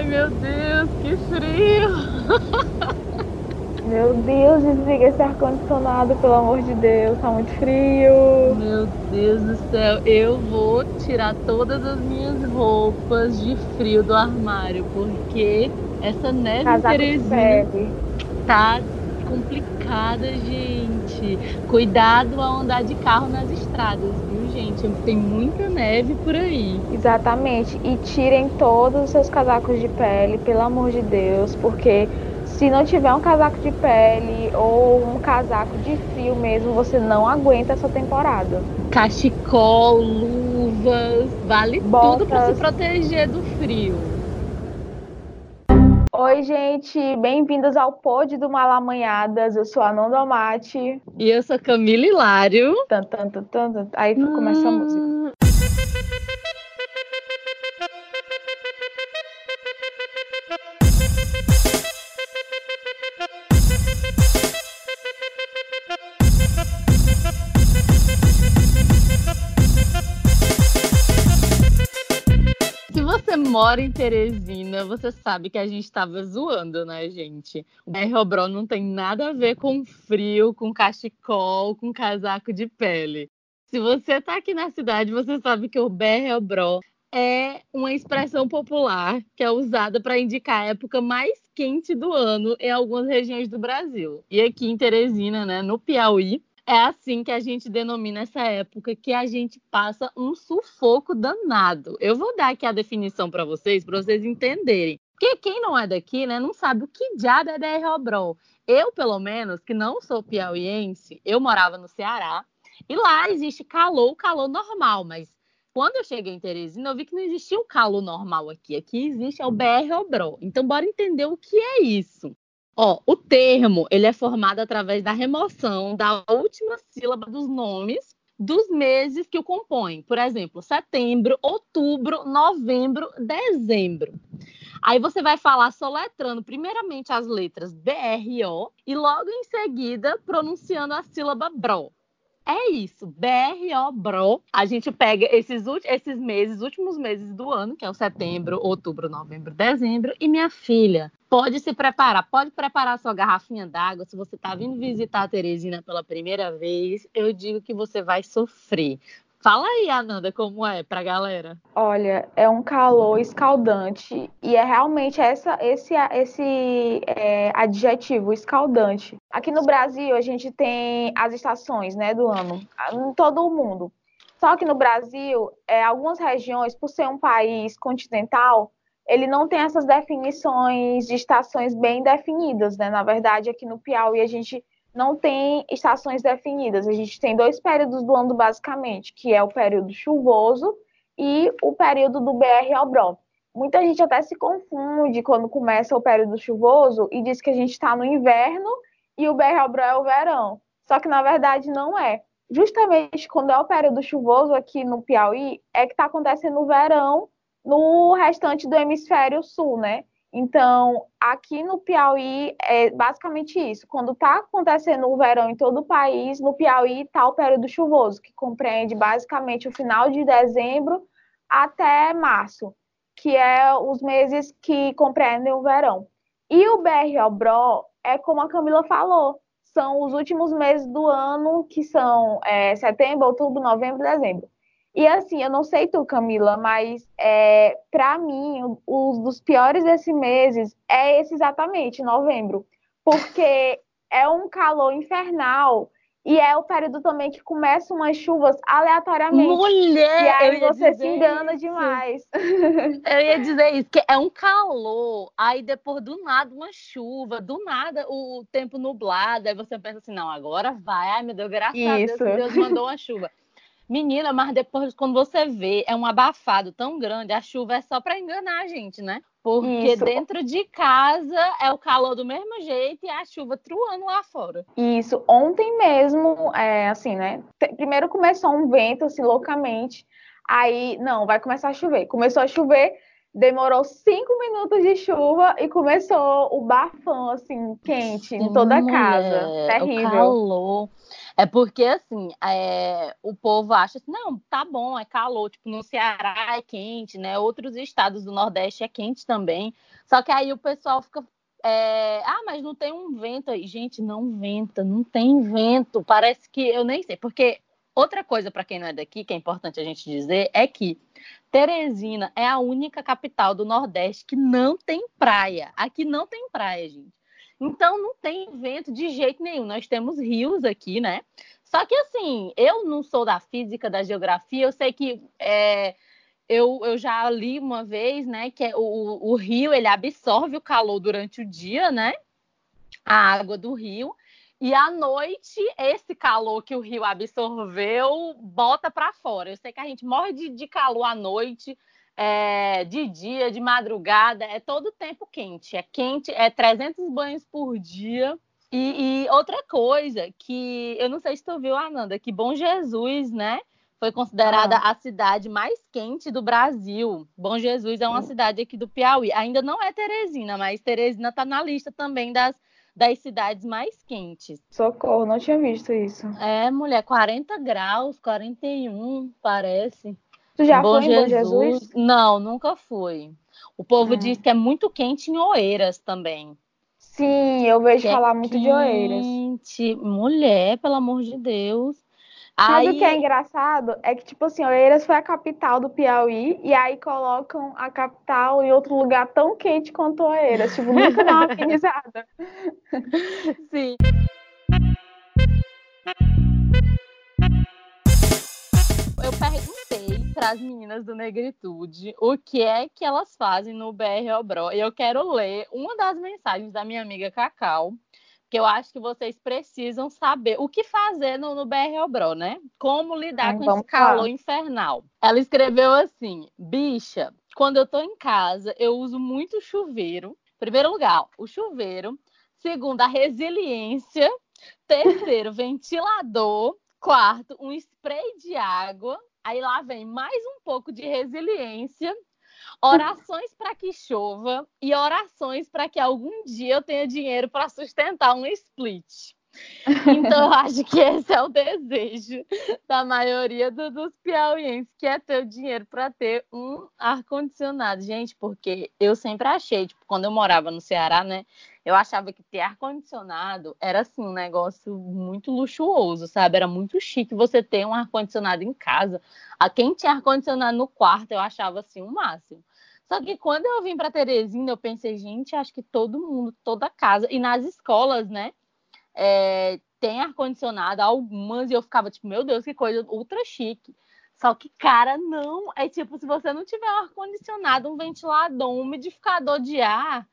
Ai, meu Deus, que frio! Meu Deus, desliga esse ar-condicionado, pelo amor de Deus, tá muito frio. Meu Deus do céu, eu vou tirar todas as minhas roupas de frio do armário, porque essa neve Casaco Teresina tá complicada, gente. Cuidado ao andar de carro nas estradas, viu, gente? Tem muita neve por aí. Exatamente. E tirem todos os seus casacos de pele, pelo amor de Deus, porque se não tiver um casaco de pele ou um casaco de frio mesmo, você não aguenta essa temporada. Cachecol, luvas, vale tudo para se Botas. proteger do frio. Oi, gente, bem-vindos ao Pod do Malamanhadas. Eu sou a Nanda Mate. E eu sou Camila Hilário. Tan, tan, tan, tan, tan. Aí começa a música. Mora em Teresina, você sabe que a gente estava zoando, né, gente? O BR Obró não tem nada a ver com frio, com cachecol, com casaco de pele. Se você tá aqui na cidade, você sabe que o BR Obró é uma expressão popular que é usada para indicar a época mais quente do ano em algumas regiões do Brasil. E aqui em Teresina, né, no Piauí, é assim que a gente denomina essa época que a gente passa um sufoco danado. Eu vou dar aqui a definição para vocês, para vocês entenderem. Porque quem não é daqui, né, não sabe o que diabo é BR Obrol. Eu, pelo menos, que não sou piauiense, eu morava no Ceará, e lá existe calor, calor normal, mas quando eu cheguei em Teresina, eu vi que não existia o calor normal aqui. Aqui existe é o BR Obrol. Então, bora entender o que é isso. Ó, o termo ele é formado através da remoção da última sílaba dos nomes dos meses que o compõem. Por exemplo, setembro, outubro, novembro, dezembro. Aí você vai falar soletrando primeiramente as letras BRO e logo em seguida pronunciando a sílaba BRO. É isso, BRO, BRO. A gente pega esses, esses meses, últimos meses do ano, que é o setembro, outubro, novembro, dezembro. E minha filha, pode se preparar, pode preparar sua garrafinha d'água. Se você está vindo visitar a Teresina pela primeira vez, eu digo que você vai sofrer. Fala aí, Ananda, como é pra galera. Olha, é um calor escaldante e é realmente essa, esse, esse é, adjetivo, escaldante. Aqui no Brasil, a gente tem as estações né, do ano, em todo o mundo. Só que no Brasil, é, algumas regiões, por ser um país continental, ele não tem essas definições de estações bem definidas, né? Na verdade, aqui no Piauí, a gente não tem estações definidas. A gente tem dois períodos do ano, basicamente, que é o período chuvoso e o período do BR Obró. Muita gente até se confunde quando começa o período chuvoso e diz que a gente está no inverno e o BR Obró é o verão. Só que na verdade não é. Justamente quando é o período chuvoso aqui no Piauí, é que está acontecendo o verão no restante do hemisfério sul, né? Então, aqui no Piauí é basicamente isso. Quando está acontecendo o verão em todo o país, no Piauí está o período chuvoso, que compreende basicamente o final de dezembro até março, que é os meses que compreendem o verão. E o BR Obró é como a Camila falou, são os últimos meses do ano, que são é, setembro, outubro, novembro, dezembro. E assim, eu não sei tu, Camila, mas é, para mim, um dos piores desses meses é esse exatamente, novembro. Porque é um calor infernal e é o período também que começam umas chuvas aleatoriamente. Mulher! e aí você se engana isso. demais. Eu ia dizer isso, que é um calor, aí depois do nada uma chuva, do nada o tempo nublado, aí você pensa assim, não, agora vai, ai meu Deus, graças a Deus Isso. Deus mandou uma chuva. Menina, mas depois quando você vê, é um abafado tão grande, a chuva é só para enganar a gente, né? Porque Isso. dentro de casa é o calor do mesmo jeito e a chuva truando lá fora. Isso, ontem mesmo, é, assim, né? Primeiro começou um vento, assim, loucamente. Aí, não, vai começar a chover. Começou a chover, demorou cinco minutos de chuva e começou o bafão, assim, quente em toda a casa. Terrível. O calor. É porque, assim, é, o povo acha assim, não, tá bom, é calor. Tipo, no Ceará é quente, né? Outros estados do Nordeste é quente também. Só que aí o pessoal fica é, ah, mas não tem um vento aí. Gente, não venta, não tem vento. Parece que eu nem sei. Porque outra coisa, para quem não é daqui, que é importante a gente dizer, é que Teresina é a única capital do Nordeste que não tem praia. Aqui não tem praia, gente. Então não tem vento de jeito nenhum. Nós temos rios aqui, né? Só que assim, eu não sou da física, da geografia, eu sei que é, eu, eu já li uma vez, né, que é o, o rio ele absorve o calor durante o dia, né? A água do rio. E à noite, esse calor que o rio absorveu bota para fora. Eu sei que a gente morre de, de calor à noite, é, de dia, de madrugada, é todo tempo quente. É quente, é 300 banhos por dia. E, e outra coisa que eu não sei se tu viu, Ananda, que Bom Jesus, né? foi considerada ah. a cidade mais quente do Brasil. Bom Jesus é uma cidade aqui do Piauí. Ainda não é Teresina, mas Teresina está na lista também das, das cidades mais quentes. Socorro, não tinha visto isso. É, mulher, 40 graus, 41, parece. Tu já Bom foi Jesus... em Bom Jesus? Não, nunca fui. O povo ah. diz que é muito quente em Oeiras também. Sim, eu vejo que é falar é muito quente. de Oeiras. Mulher, pelo amor de Deus. Aí... o que é engraçado é que, tipo assim, Oeiras foi a capital do Piauí, e aí colocam a capital em outro lugar tão quente quanto Oeiras. Tipo, nunca dá uma afinizada. Sim. Eu perguntei para as meninas do Negritude o que é que elas fazem no BR Obró. E eu quero ler uma das mensagens da minha amiga Cacau, que eu acho que vocês precisam saber o que fazer no, no BR Obro, né? Como lidar com esse calor lá. infernal. Ela escreveu assim: bicha, quando eu tô em casa, eu uso muito chuveiro. Primeiro lugar, o chuveiro. Segundo, a resiliência. Terceiro, ventilador. Quarto, um spray de água. Aí lá vem mais um pouco de resiliência orações para que chova e orações para que algum dia eu tenha dinheiro para sustentar um split. Então, eu acho que esse é o desejo da maioria do, dos piauienses, que é ter o dinheiro para ter um ar-condicionado. Gente, porque eu sempre achei, tipo, quando eu morava no Ceará, né? Eu achava que ter ar-condicionado era, assim, um negócio muito luxuoso, sabe? Era muito chique você ter um ar-condicionado em casa. A quem tinha ar-condicionado no quarto, eu achava, assim, o um máximo. Só que quando eu vim para Teresina, eu pensei, gente, acho que todo mundo, toda casa, e nas escolas, né, é, tem ar-condicionado, algumas, e eu ficava tipo, meu Deus, que coisa ultra chique. Só que, cara, não. É tipo, se você não tiver um ar-condicionado, um ventilador, um umidificador de ar,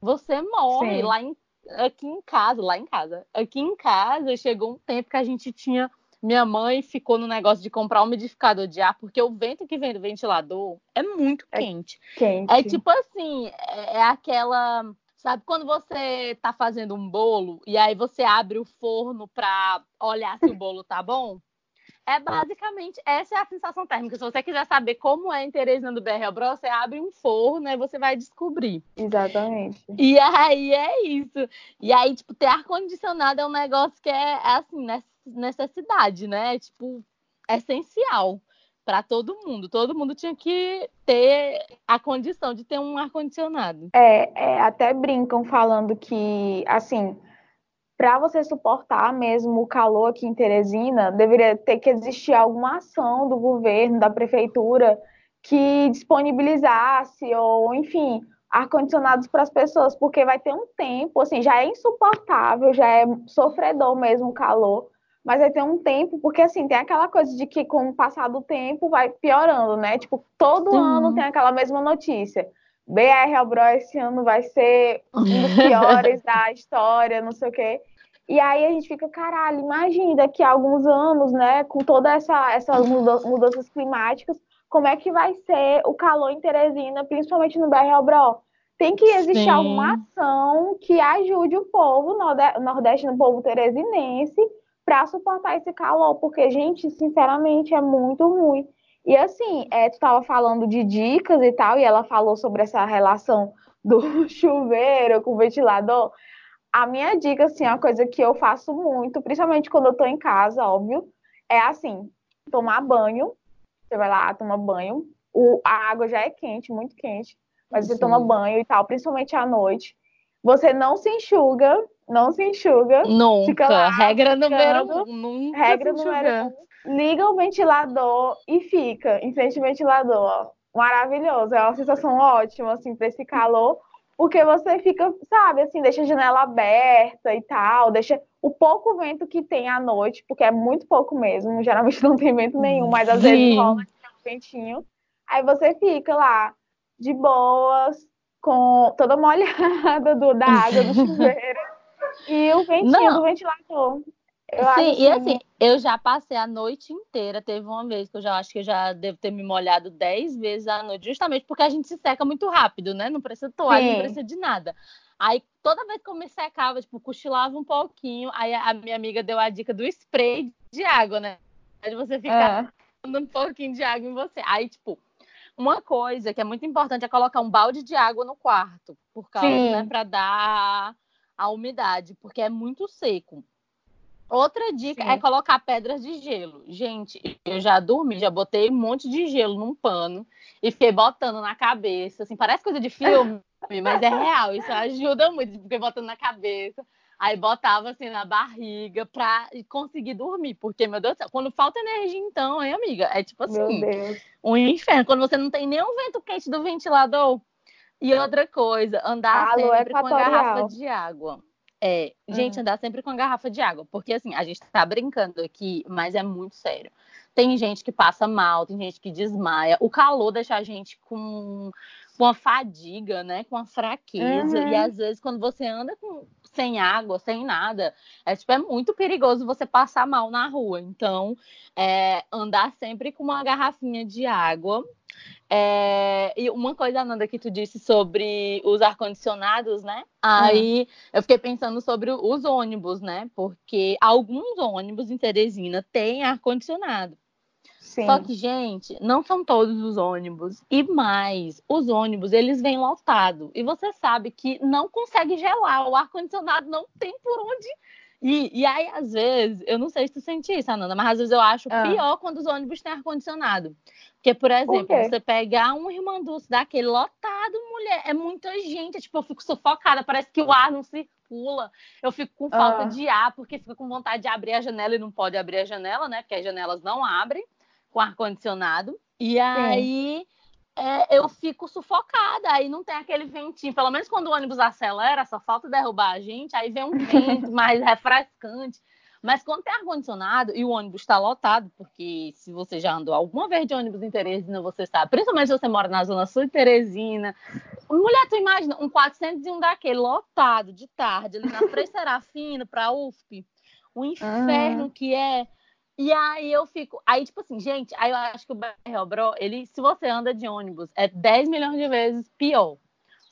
você morre. Sim. Lá em, aqui em casa, lá em casa. Aqui em casa, chegou um tempo que a gente tinha minha mãe ficou no negócio de comprar um umidificador de ar, porque o vento que vem do ventilador é muito é quente. quente. É tipo assim, é, é aquela. Sabe quando você tá fazendo um bolo e aí você abre o forno para olhar se o bolo tá bom? É basicamente essa é a sensação térmica. Se você quiser saber como é em Teresina do BR Bro, você abre um forno e você vai descobrir. Exatamente. E aí é isso. E aí, tipo, ter ar-condicionado é um negócio que é, é assim, necessidade, né? Tipo, essencial para todo mundo. Todo mundo tinha que ter a condição de ter um ar-condicionado. É, é, até brincam falando que, assim, para você suportar mesmo o calor aqui em Teresina, deveria ter que existir alguma ação do governo, da prefeitura, que disponibilizasse, ou, enfim, ar-condicionados para as pessoas, porque vai ter um tempo, assim, já é insuportável, já é sofredor mesmo o calor mas aí tem um tempo, porque assim, tem aquela coisa de que com o passar do tempo vai piorando, né? Tipo, todo Sim. ano tem aquela mesma notícia. BR Albro esse ano vai ser um dos piores da história, não sei o quê. E aí a gente fica, caralho, imagina daqui a alguns anos, né, com toda essa essas mudanças climáticas, como é que vai ser o calor em Teresina, principalmente no BR Albro? Tem que existir Sim. alguma ação que ajude o povo nordeste, o povo teresinense, para suportar esse calor, porque, gente, sinceramente, é muito ruim. E assim, é, tu estava falando de dicas e tal, e ela falou sobre essa relação do chuveiro com o ventilador. A minha dica, assim, é uma coisa que eu faço muito, principalmente quando eu tô em casa, óbvio, é assim, tomar banho. Você vai lá, toma banho. O, a água já é quente, muito quente, mas você Sim. toma banho e tal, principalmente à noite. Você não se enxuga, não se enxuga. Nunca. Lá, regra número um. Nunca regra número um. Liga o ventilador e fica em frente ao ventilador. Maravilhoso. É uma sensação ótima, assim, para esse calor. Porque você fica, sabe, assim, deixa a janela aberta e tal, deixa o pouco vento que tem à noite, porque é muito pouco mesmo, geralmente não tem vento nenhum, mas às Sim. vezes rola um ventinho. Aí você fica lá, de boas, com toda molhada do, da água do chuveiro e o ventinho não. do ventilador. Eu Sim, e assim, eu já passei a noite inteira. Teve uma vez que eu já acho que eu já devo ter me molhado dez vezes à noite, justamente porque a gente se seca muito rápido, né? Não precisa de toalha, Sim. não precisa de nada. Aí toda vez que eu me secava, tipo, cochilava um pouquinho, aí a minha amiga deu a dica do spray de água, né? De você ficar é. dando um pouquinho de água em você. Aí, tipo, uma coisa que é muito importante é colocar um balde de água no quarto, por causa, né, para dar a umidade, porque é muito seco. Outra dica é Sim. é colocar pedras de gelo. Gente, eu já dormi, já botei um monte de gelo num pano e fiquei botando na cabeça. Assim, parece coisa de filme, mas é real. Isso ajuda muito, fiquei botando na cabeça. Aí botava assim na barriga pra conseguir dormir. Porque, meu Deus do céu, quando falta energia, então, hein, amiga? É tipo assim, um inferno. Quando você não tem nenhum vento quente do ventilador. E outra coisa, andar Alô, sempre com a garrafa de água. É, gente, uhum. andar sempre com a garrafa de água, porque assim, a gente tá brincando aqui, mas é muito sério. Tem gente que passa mal, tem gente que desmaia. O calor deixa a gente com, com a fadiga, né? Com a fraqueza. Uhum. E às vezes, quando você anda com, sem água, sem nada, é tipo, é muito perigoso você passar mal na rua. Então, é, andar sempre com uma garrafinha de água é, e uma coisa, Ananda, que tu disse sobre os ar-condicionados, né? Aí hum. eu fiquei pensando sobre os ônibus, né? Porque alguns ônibus em Teresina têm ar-condicionado. Só que, gente, não são todos os ônibus. E mais, os ônibus, eles vêm lotados. E você sabe que não consegue gelar. O ar-condicionado não tem por onde e, e aí, às vezes, eu não sei se tu sente isso, Ananda, mas às vezes eu acho ah. pior quando os ônibus têm ar-condicionado. Porque, por exemplo, por você pegar um irmanduz daquele lotado, mulher, é muita gente. Tipo, eu fico sufocada, parece que o ar não circula. Eu fico com falta ah. de ar, porque fica com vontade de abrir a janela e não pode abrir a janela, né? Porque as janelas não abrem com ar-condicionado. E aí. É, eu fico sufocada, aí não tem aquele ventinho. Pelo menos quando o ônibus acelera, só falta derrubar a gente, aí vem um vento mais refrescante. Mas quando tem ar-condicionado e o ônibus está lotado, porque se você já andou alguma vez de ônibus em Teresina, você sabe, principalmente se você mora na zona sul de Teresina. Mulher, tu imagina um 401 daquele lotado de tarde, ali na Frei Serafino para a UFP, o inferno uhum. que é. E aí eu fico. Aí, tipo assim, gente, aí eu acho que o BR Bro, ele, se você anda de ônibus, é 10 milhões de vezes pior.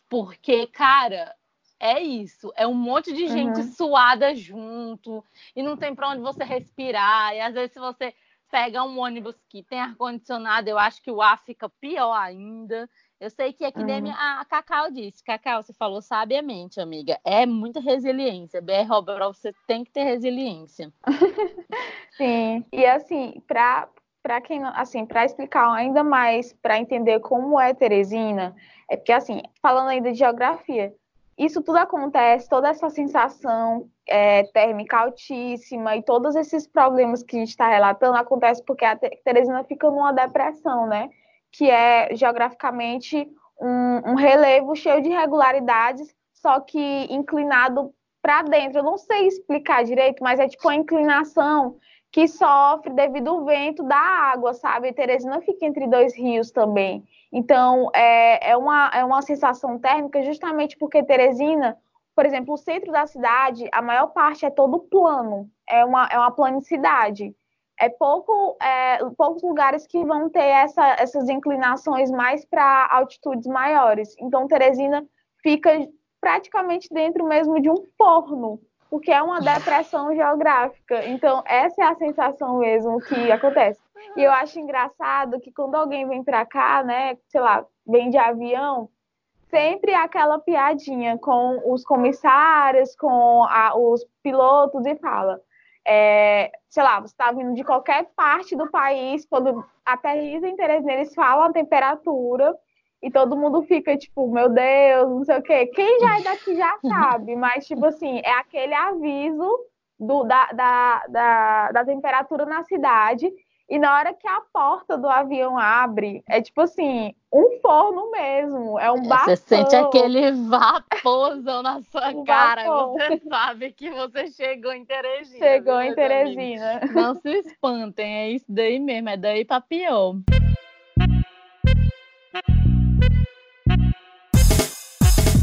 Porque, cara, é isso. É um monte de gente uhum. suada junto e não tem para onde você respirar. E às vezes, se você pega um ônibus que tem ar-condicionado, eu acho que o ar fica pior ainda. Eu sei que é que nem uhum. a Cacau disse. Cacau, você falou sabiamente, amiga. É muita resiliência. BR Robral, você tem que ter resiliência. Sim. E assim, para para quem assim, para explicar ainda mais, para entender como é Teresina, é porque assim, falando ainda de geografia, isso tudo acontece, toda essa sensação é, térmica altíssima e todos esses problemas que a gente está relatando acontece porque a Teresina fica numa depressão, né? Que é geograficamente um, um relevo cheio de irregularidades, só que inclinado para dentro. Eu não sei explicar direito, mas é tipo uma inclinação que sofre devido ao vento da água, sabe? Teresina fica entre dois rios também. Então, é, é, uma, é uma sensação térmica justamente porque Teresina, por exemplo, o centro da cidade, a maior parte é todo plano, é uma, é uma planicidade é pouco, é, poucos lugares que vão ter essa, essas inclinações mais para altitudes maiores. Então, Teresina fica praticamente dentro mesmo de um forno, porque é uma depressão geográfica. Então, essa é a sensação mesmo que acontece. E eu acho engraçado que quando alguém vem para cá, né, sei lá, vem de avião, sempre aquela piadinha com os comissários, com a, os pilotos e fala. É, sei lá, você está vindo de qualquer parte do país, quando aterriza em Teresina, eles falam a temperatura e todo mundo fica tipo, meu Deus, não sei o quê. Quem já é daqui já sabe, mas tipo assim, é aquele aviso do, da, da, da, da temperatura na cidade e na hora que a porta do avião abre, é tipo assim, um forno mesmo, é um bafão. Você sente aquele vaporzão na sua um cara, vapor. você sabe que você chegou em Teresina. Chegou em Teresina. Amigos. Não se espantem, é isso daí mesmo, é daí pra pior.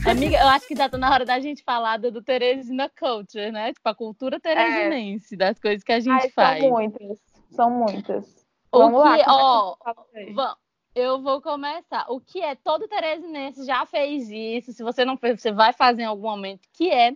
Amiga, eu acho que já tá na hora da gente falar do Teresina Culture, né? Tipo, a cultura teresinense, é. das coisas que a gente Ai, faz. São muitas. São muitas. O Vamos que, lá, ó, eu vou começar. O que é todo teresinense já fez isso. Se você não fez, você vai fazer em algum momento, que é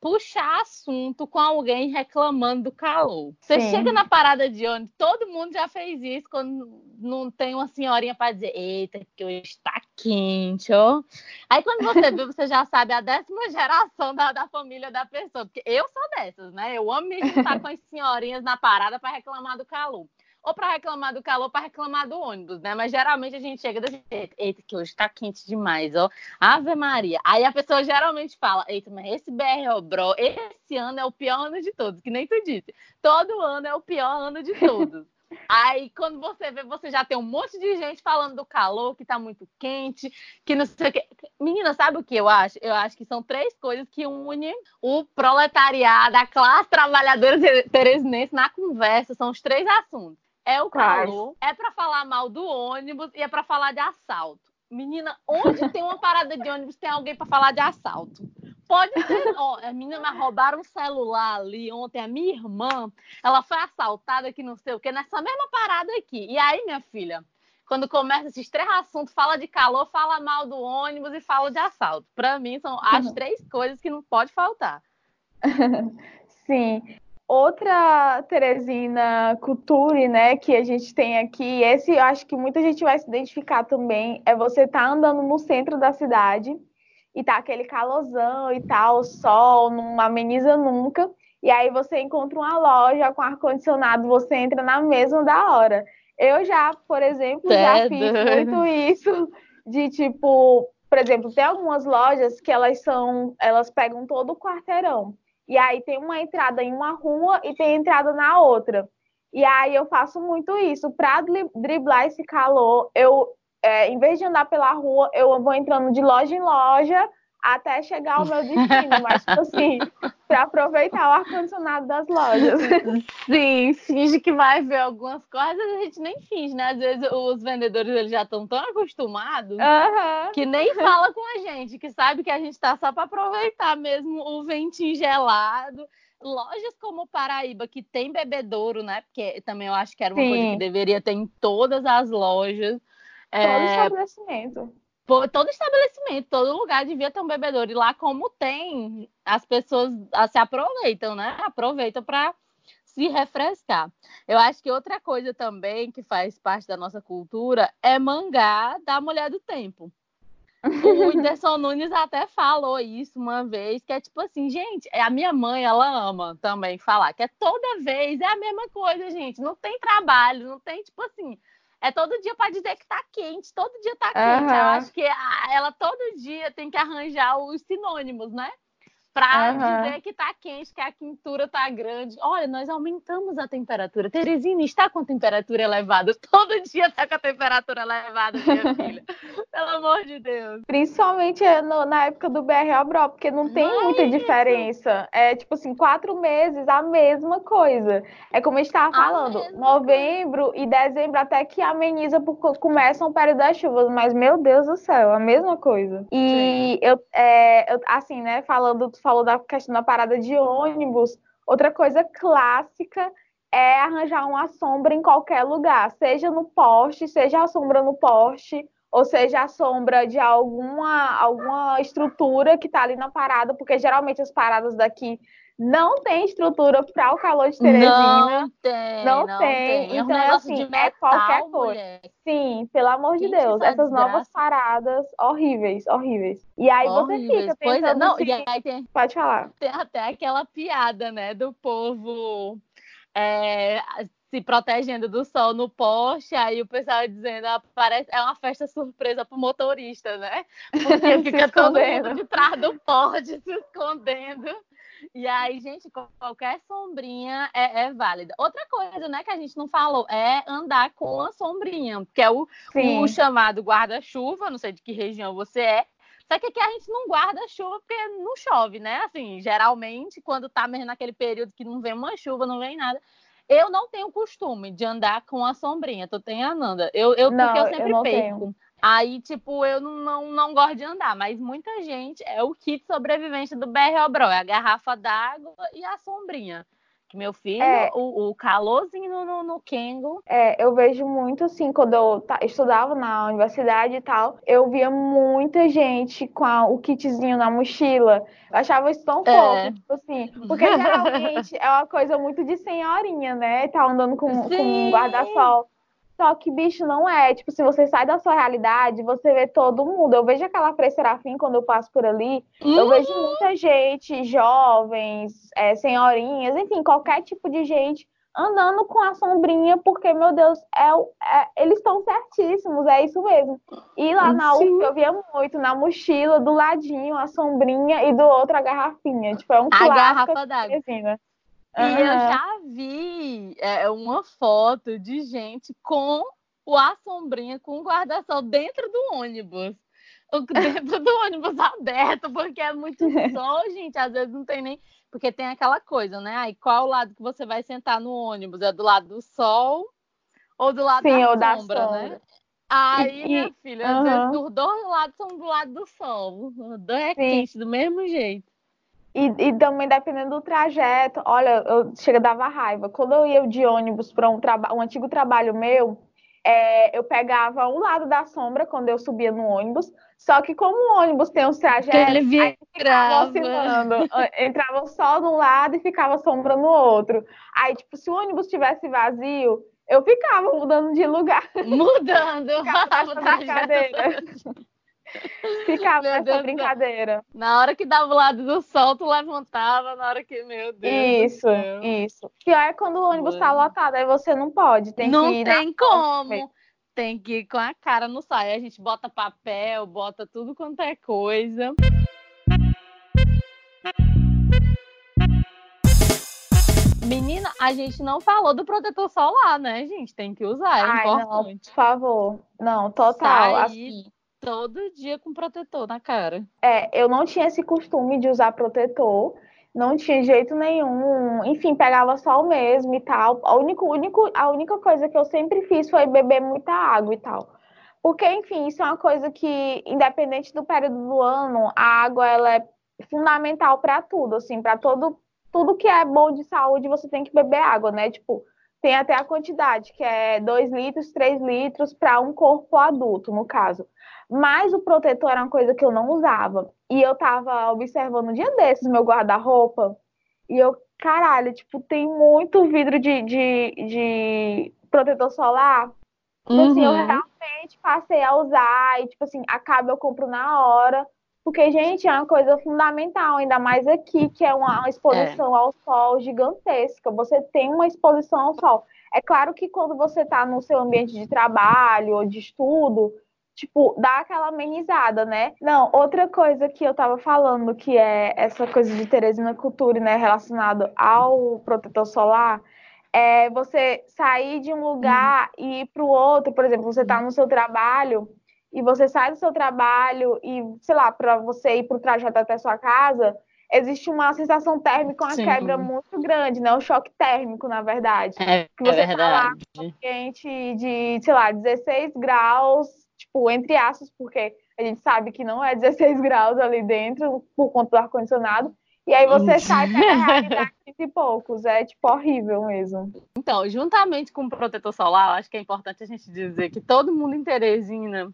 puxar assunto com alguém reclamando do calor. Você Sim. chega na parada de ônibus, todo mundo já fez isso quando não tem uma senhorinha para dizer, eita, que hoje está quente, ó. Aí quando você vê, você já sabe a décima geração da, da família da pessoa, porque eu sou dessas, né? Eu amo me juntar com as senhorinhas na parada para reclamar do calor ou para reclamar do calor, para reclamar do ônibus, né? Mas geralmente a gente chega desse jeito, eita, que hoje tá quente demais, ó. Ave Maria. Aí a pessoa geralmente fala, eita, mas esse BR Bro, esse ano é o pior ano de todos, que nem tu disse. Todo ano é o pior ano de todos. Aí, quando você vê, você já tem um monte de gente falando do calor, que tá muito quente, que não sei o que. Menina, sabe o que eu acho? Eu acho que são três coisas que unem o proletariado, a classe trabalhadora teresinense na conversa. São os três assuntos é o calor, é para falar mal do ônibus e é para falar de assalto. Menina, onde tem uma parada de ônibus tem alguém para falar de assalto? Pode ser. Ó, a menina roubaram um celular ali ontem. A minha irmã, ela foi assaltada aqui, não sei o que, nessa mesma parada aqui. E aí, minha filha, quando começa esses três assuntos, fala de calor, fala mal do ônibus e fala de assalto. Para mim, são as uhum. três coisas que não pode faltar. Sim. Outra Teresina Culture, né, que a gente tem aqui, esse eu acho que muita gente vai se identificar também, é você estar tá andando no centro da cidade e tá aquele calorzão e tal, sol, não ameniza nunca, e aí você encontra uma loja com ar-condicionado, você entra na mesma da hora. Eu já, por exemplo, já fiz muito isso, de tipo, por exemplo, tem algumas lojas que elas são, elas pegam todo o quarteirão. E aí tem uma entrada em uma rua e tem entrada na outra. E aí eu faço muito isso. Para driblar esse calor, eu, é, em vez de andar pela rua, eu vou entrando de loja em loja até chegar ao meu destino, mas tipo assim, para aproveitar o ar-condicionado das lojas. Sim, finge que vai ver algumas coisas, a gente nem finge, né? Às vezes os vendedores eles já estão tão acostumados uhum. que nem fala com a gente, que sabe que a gente está só para aproveitar mesmo o ventinho gelado. Lojas como Paraíba, que tem bebedouro, né? Porque também eu acho que era uma Sim. coisa que deveria ter em todas as lojas. Todo é... estabelecimento todo estabelecimento, todo lugar devia ter um bebedouro. E lá, como tem, as pessoas ah, se aproveitam, né? Aproveitam para se refrescar. Eu acho que outra coisa também que faz parte da nossa cultura é mangá da mulher do tempo. O Whindersson Nunes até falou isso uma vez, que é tipo assim, gente, é a minha mãe, ela ama também falar, que é toda vez é a mesma coisa, gente. Não tem trabalho, não tem, tipo assim, é todo dia para dizer que tá quente, todo dia tá quente. Uhum. Eu acho que ela todo dia tem que arranjar os sinônimos, né? Para uhum. dizer que tá quente, que a quintura tá grande. Olha, nós aumentamos a temperatura. Teresina está com a temperatura elevada. Todo dia tá com a temperatura elevada, minha filha. Pelo amor de Deus. Principalmente é no, na época do BR Bro, porque não tem não muita é diferença. É tipo assim, quatro meses, a mesma coisa. É como a gente estava falando, novembro e dezembro até que ameniza, porque começam o período das chuvas. Mas, meu Deus do céu, a mesma coisa. E eu, é, eu, assim, né, falando falou da questão da parada de ônibus. Outra coisa clássica é arranjar uma sombra em qualquer lugar, seja no poste, seja a sombra no poste, ou seja a sombra de alguma, alguma estrutura que está ali na parada, porque geralmente as paradas daqui não tem estrutura para o calor de Teresina. Não tem. Não, não tem. tem. Então, é assim, metal, é qualquer coisa. Sim, pelo amor de Deus. Essas desgraça. novas paradas horríveis, horríveis. E aí horríveis. você fica pensando pois é, não, assim, e aí tem, Pode falar. Tem até aquela piada, né, do povo é, se protegendo do sol no Porsche, aí o pessoal dizendo, ah, parece, é uma festa surpresa pro motorista, né? Porque fica todo mundo de trás do Porsche se escondendo. E aí, gente, qualquer sombrinha é, é, válida. Outra coisa, né, que a gente não falou, é andar com a sombrinha, que é o, o chamado guarda-chuva, não sei de que região você é, só que aqui a gente não guarda chuva porque não chove, né? Assim, geralmente, quando tá mesmo naquele período que não vem uma chuva, não vem nada. Eu não tenho costume de andar com a sombrinha, tu tem a Nanda. Eu, eu, não, porque eu sempre eu perco. Tenho. Aí, tipo, eu não, não, não gosto de andar, mas muita gente é o kit sobrevivente do BR Obro, é a garrafa d'água e a sombrinha. Que meu filho, é, o, o calorzinho no, no, no Kengo. É, eu vejo muito assim, quando eu estudava na universidade e tal, eu via muita gente com a, o kitzinho na mochila. Eu achava isso tão é. fofo, tipo assim, porque geralmente é uma coisa muito de senhorinha, né? Tá andando com, com um guarda-sol. Só que, bicho, não é. Tipo, se você sai da sua realidade, você vê todo mundo. Eu vejo aquela Frei Serafim quando eu passo por ali. Uhum. Eu vejo muita gente, jovens, é, senhorinhas, enfim, qualquer tipo de gente andando com a sombrinha, porque, meu Deus, é, é eles estão certíssimos, é isso mesmo. E lá na Sim. UF eu via muito, na mochila, do ladinho, a sombrinha e do outro a garrafinha. Tipo, é um a garrafa d'água. E uhum. eu já vi é, uma foto de gente com o a sombrinha com o guarda-sol dentro do ônibus. Dentro do ônibus aberto, porque é muito sol, gente. Às vezes não tem nem. Porque tem aquela coisa, né? Aí qual o lado que você vai sentar no ônibus? É do lado do sol ou do lado Sim, da, sombra, da sombra, né? Aí, e, minha filha, uhum. às vezes os dois lados são do lado do sol. Os dois é quente, do mesmo jeito. E, e, também dependendo do trajeto, olha, eu chega dava raiva. Quando eu ia de ônibus para um, um antigo trabalho meu, é, eu pegava um lado da sombra quando eu subia no ônibus. Só que como o ônibus tem uns trajetos, Ele ficava oscilando. Entrava o sol de um lado e ficava sombra no outro. Aí, tipo, se o ônibus estivesse vazio, eu ficava mudando de lugar. Mudando. ficava brincadeira. Ficava meu nessa Deus brincadeira. Na hora que dava o lado do sol, tu levantava, na hora que, meu Deus. Isso, isso. Pior é quando o ônibus tá lotado, aí você não pode. Tem não que ir tem como. Tem que ir com a cara no saio. A gente bota papel, bota tudo quanto é coisa. Menina, a gente não falou do protetor solar, né, gente? Tem que usar, é Ai, importante. Não, por favor. Não, total. Sair, assim todo dia com protetor na cara. É, eu não tinha esse costume de usar protetor, não tinha jeito nenhum. Enfim, pegava sol mesmo e tal. A, único, único, a única coisa que eu sempre fiz foi beber muita água e tal. Porque, enfim, isso é uma coisa que, independente do período do ano, a água ela é fundamental para tudo, assim, para todo tudo que é bom de saúde, você tem que beber água, né? Tipo, tem até a quantidade, que é 2 litros, 3 litros para um corpo adulto, no caso. Mas o protetor era uma coisa que eu não usava. E eu tava observando um dia desses meu guarda-roupa. E eu, caralho, tipo, tem muito vidro de, de, de protetor solar. Uhum. Assim, eu uhum. realmente passei a usar. E, tipo assim, acaba eu compro na hora. Porque, gente, é uma coisa fundamental, ainda mais aqui, que é uma exposição é. ao sol gigantesca. Você tem uma exposição ao sol. É claro que quando você está no seu ambiente de trabalho ou de estudo, tipo, dá aquela amenizada, né? Não, outra coisa que eu tava falando, que é essa coisa de Teresina Cultura, né, relacionado ao protetor solar, é você sair de um lugar uhum. e ir para o outro, por exemplo, você tá no seu trabalho e você sai do seu trabalho e, sei lá, para você ir para o trajeto até sua casa, existe uma sensação térmica, uma Sim. quebra muito grande, né? Um choque térmico, na verdade. É, que você é verdade. Tá lá quente de, sei lá, 16 graus, tipo, entre aspas, porque a gente sabe que não é 16 graus ali dentro por conta do ar-condicionado. E aí você sai para a realidade de poucos. É, tipo, horrível mesmo. Então, juntamente com o protetor solar, acho que é importante a gente dizer que todo mundo em Teresina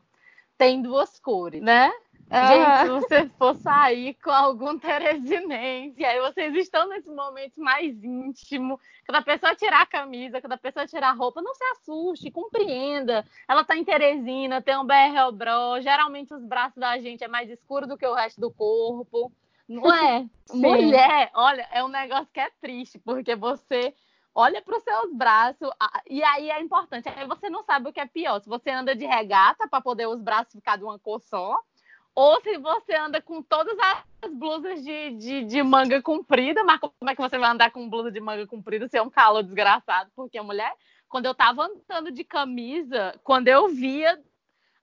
tem duas cores, né? Gente, se você for sair com algum teresinense, aí vocês estão nesse momento mais íntimo, quando a pessoa tirar a camisa, quando a pessoa tirar a roupa, não se assuste, compreenda. Ela tá em Teresina, tem um BR Bro, geralmente os braços da gente é mais escuro do que o resto do corpo. Não é? Mulher, olha, é um negócio que é triste, porque você olha para os seus braços, e aí é importante, aí você não sabe o que é pior, se você anda de regata para poder os braços ficar de uma cor só, ou se você anda com todas as blusas de, de, de, manga comprida, mas como é que você vai andar com blusa de manga comprida se é um calor desgraçado? Porque a mulher, quando eu tava andando de camisa, quando eu via,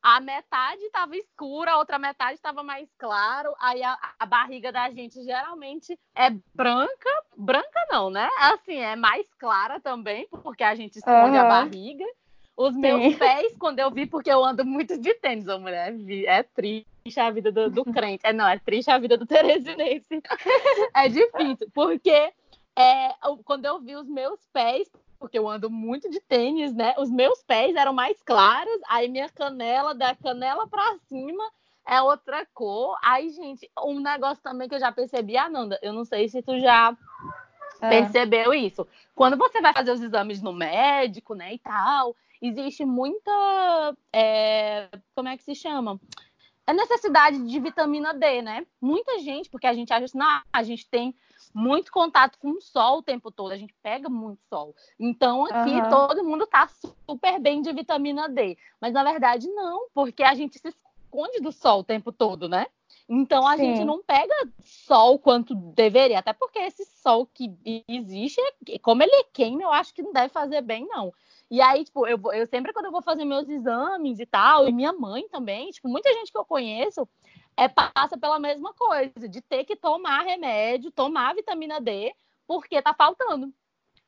a metade estava escura, a outra metade estava mais claro, aí a, a, barriga da gente geralmente é branca, branca não, né? Assim, é mais clara também, porque a gente esconde uhum. a barriga. Os meus Sim. pés, quando eu vi, porque eu ando muito de tênis, ô mulher, é triste a vida do, do crente. É, não, é triste a vida do teresinense. é difícil, porque é, quando eu vi os meus pés, porque eu ando muito de tênis, né? Os meus pés eram mais claros, aí minha canela, da canela para cima, é outra cor. Aí, gente, um negócio também que eu já percebi, Ananda, eu não sei se tu já é. percebeu isso. Quando você vai fazer os exames no médico, né, e tal, existe muita. É, como é que se chama? A necessidade de vitamina D, né? Muita gente, porque a gente acha assim, não, a gente tem muito contato com o sol o tempo todo, a gente pega muito sol. Então aqui uhum. todo mundo tá super bem de vitamina D. Mas na verdade não, porque a gente se esconde do sol o tempo todo, né? Então a Sim. gente não pega sol quanto deveria, até porque esse sol que existe, como ele é queima, eu acho que não deve fazer bem, não. E aí, tipo, eu, eu sempre quando eu vou fazer meus exames e tal, e minha mãe também, tipo, muita gente que eu conheço é, passa pela mesma coisa, de ter que tomar remédio, tomar vitamina D, porque tá faltando.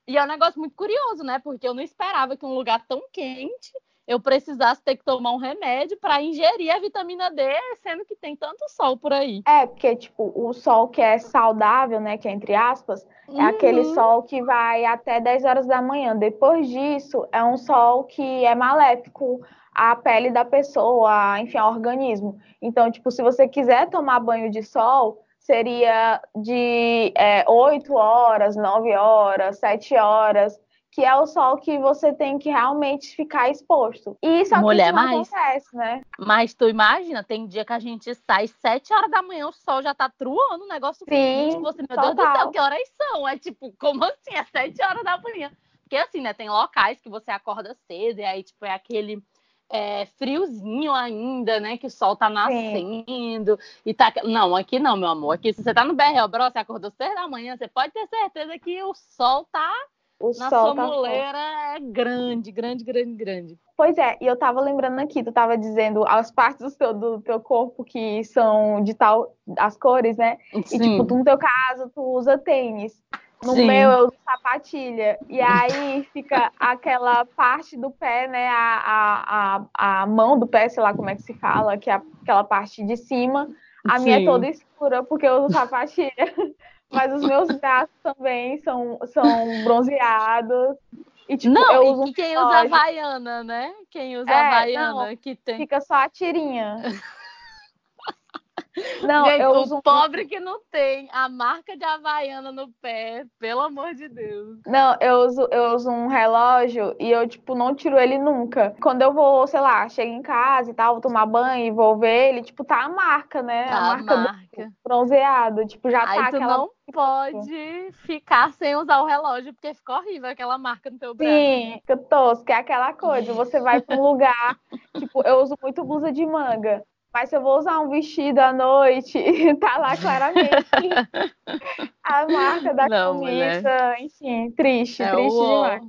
E é um negócio muito curioso, né? Porque eu não esperava que um lugar tão quente eu precisasse ter que tomar um remédio para ingerir a vitamina D, sendo que tem tanto sol por aí. É, porque, tipo, o sol que é saudável, né, que é entre aspas, uhum. é aquele uhum. sol que vai até 10 horas da manhã. Depois disso, é um sol que é maléfico à pele da pessoa, enfim, ao organismo. Então, tipo, se você quiser tomar banho de sol, seria de é, 8 horas, 9 horas, 7 horas, que é o sol que você tem que realmente ficar exposto. E isso Mulher, não mais, acontece, né? Mas tu imagina, tem dia que a gente sai sete horas da manhã, o sol já tá truando, o negócio Sim, tipo, você, meu total. Deus do céu, que horas são? É tipo, como assim? É sete horas da manhã. Porque assim, né, tem locais que você acorda cedo e aí, tipo, é aquele é, friozinho ainda, né? Que o sol tá nascendo Sim. e tá. Não, aqui não, meu amor. Aqui, se você tá no BR Bro, você acordou seis da manhã, você pode ter certeza que o sol tá o Na sol sua tá muleira é grande, grande, grande, grande. Pois é, e eu tava lembrando aqui, tu tava dizendo as partes do teu, do teu corpo que são de tal, as cores, né? Sim. E tipo, tu, no teu caso, tu usa tênis. No Sim. meu, eu uso sapatilha. E aí fica aquela parte do pé, né? A, a, a, a mão do pé, sei lá como é que se fala, que é aquela parte de cima. A Sim. minha é toda escura, porque eu uso sapatilha. mas os meus braços também são, são bronzeados. E, tipo, não, eu uso e quem usa Havaiana, né? Quem usa é, Havaiana não, que tem. Fica só a tirinha. Não, Gente, eu o uso pobre que não tem a marca de Havaiana no pé, pelo amor de Deus. Não, eu uso, eu uso um relógio e eu, tipo, não tiro ele nunca. Quando eu vou, sei lá, chego em casa e tal, vou tomar banho e vou ver ele, tipo, tá a marca, né? Tá a marca, marca. bronzeado. Tipo, já Aí tá tu aquela... não pode ficar sem usar o relógio, porque fica horrível aquela marca no teu braço. Sim, fica tosco, é aquela coisa. Você vai pra um lugar, tipo, eu uso muito blusa de manga. Mas se eu vou usar um vestido à noite, tá lá claramente a marca da Não, camisa. Mulher. Enfim, triste, é triste o... demais.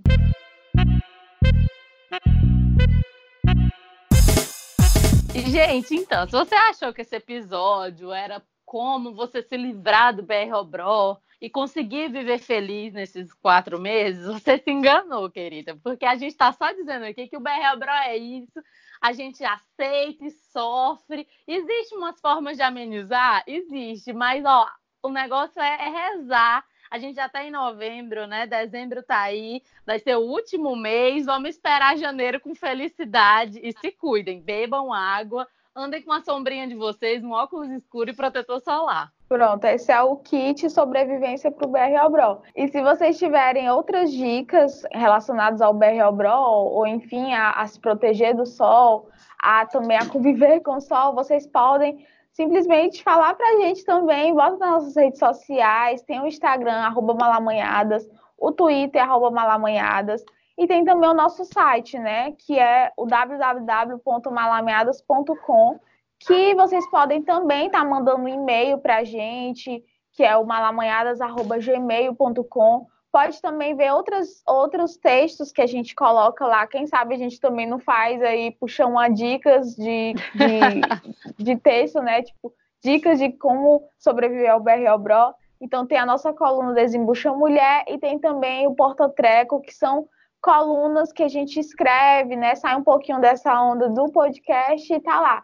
Gente, então, se você achou que esse episódio era como você se livrar do BR Obró e conseguir viver feliz nesses quatro meses, você se enganou, querida, porque a gente está só dizendo aqui que o BR Obró é isso, a gente aceita e sofre. Existem umas formas de amenizar? Existe, mas ó, o negócio é, é rezar, A gente já está em novembro, né? Dezembro tá aí, vai ser o último mês. Vamos esperar janeiro com felicidade e se cuidem, bebam água, andem com a sombrinha de vocês, um óculos escuro e protetor solar. Pronto, esse é o kit sobrevivência para o BR Obrol. E se vocês tiverem outras dicas relacionadas ao BR Obrol, ou enfim, a, a se proteger do sol, a também a conviver com o sol, vocês podem simplesmente falar para a gente também, bota nas nossas redes sociais, tem o Instagram, arroba malamanhadas, o Twitter, arroba malamanhadas, e tem também o nosso site, né, que é o www.malamanhadas.com, que vocês podem também estar tá mandando um e-mail para a gente, que é o malamanhadas.gmail.com. Pode também ver outras, outros textos que a gente coloca lá. Quem sabe a gente também não faz aí, puxa uma dicas de, de, de texto, né? Tipo, dicas de como sobreviver ao BRL Bro. Então tem a nossa coluna Desembucha Mulher e tem também o Porta Treco, que são colunas que a gente escreve, né? Sai um pouquinho dessa onda do podcast e tá lá.